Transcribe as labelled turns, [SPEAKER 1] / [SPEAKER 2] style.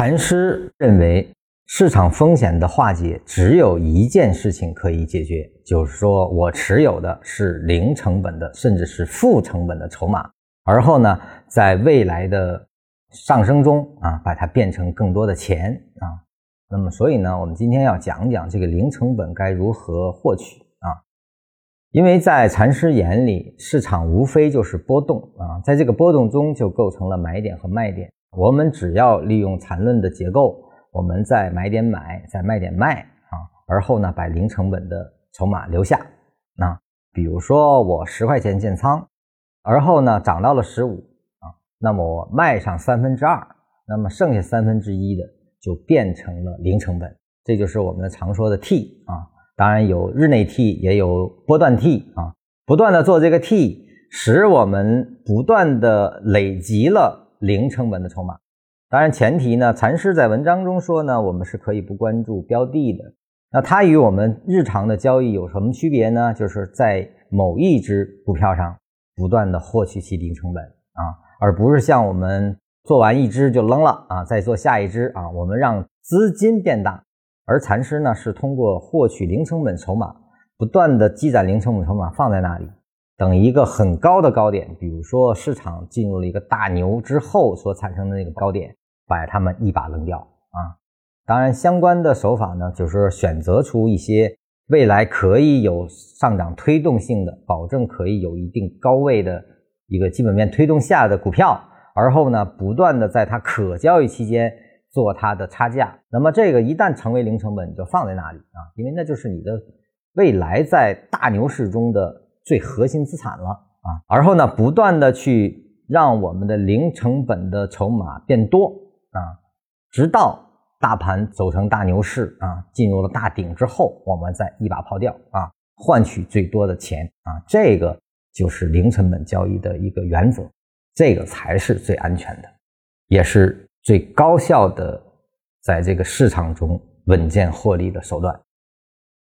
[SPEAKER 1] 禅师认为，市场风险的化解只有一件事情可以解决，就是说我持有的是零成本的，甚至是负成本的筹码，而后呢，在未来的上升中啊，把它变成更多的钱啊。那么，所以呢，我们今天要讲讲这个零成本该如何获取啊？因为在禅师眼里，市场无非就是波动啊，在这个波动中就构成了买点和卖点。我们只要利用缠论的结构，我们在买点买，在卖点卖啊，而后呢，把零成本的筹码留下。那比如说我十块钱建仓，而后呢涨到了十五啊，那么我卖上三分之二，那么剩下三分之一的就变成了零成本，这就是我们常说的 T 啊。当然有日内 T，也有波段 T 啊，不断的做这个 T，使我们不断的累积了。零成本的筹码，当然前提呢，禅师在文章中说呢，我们是可以不关注标的的。那它与我们日常的交易有什么区别呢？就是在某一只股票上不断的获取其零成本啊，而不是像我们做完一只就扔了啊，再做下一只啊，我们让资金变大。而禅师呢，是通过获取零成本筹码，不断的积攒零成本筹码放在那里。等一个很高的高点，比如说市场进入了一个大牛之后所产生的那个高点，把它们一把扔掉啊！当然，相关的手法呢，就是选择出一些未来可以有上涨推动性的，保证可以有一定高位的一个基本面推动下的股票，而后呢，不断的在它可交易期间做它的差价。那么这个一旦成为零成本，你就放在那里啊，因为那就是你的未来在大牛市中的。最核心资产了啊，而后呢，不断的去让我们的零成本的筹码变多啊，直到大盘走成大牛市啊，进入了大顶之后，我们再一把抛掉啊，换取最多的钱啊，这个就是零成本交易的一个原则，这个才是最安全的，也是最高效的，在这个市场中稳健获利的手段。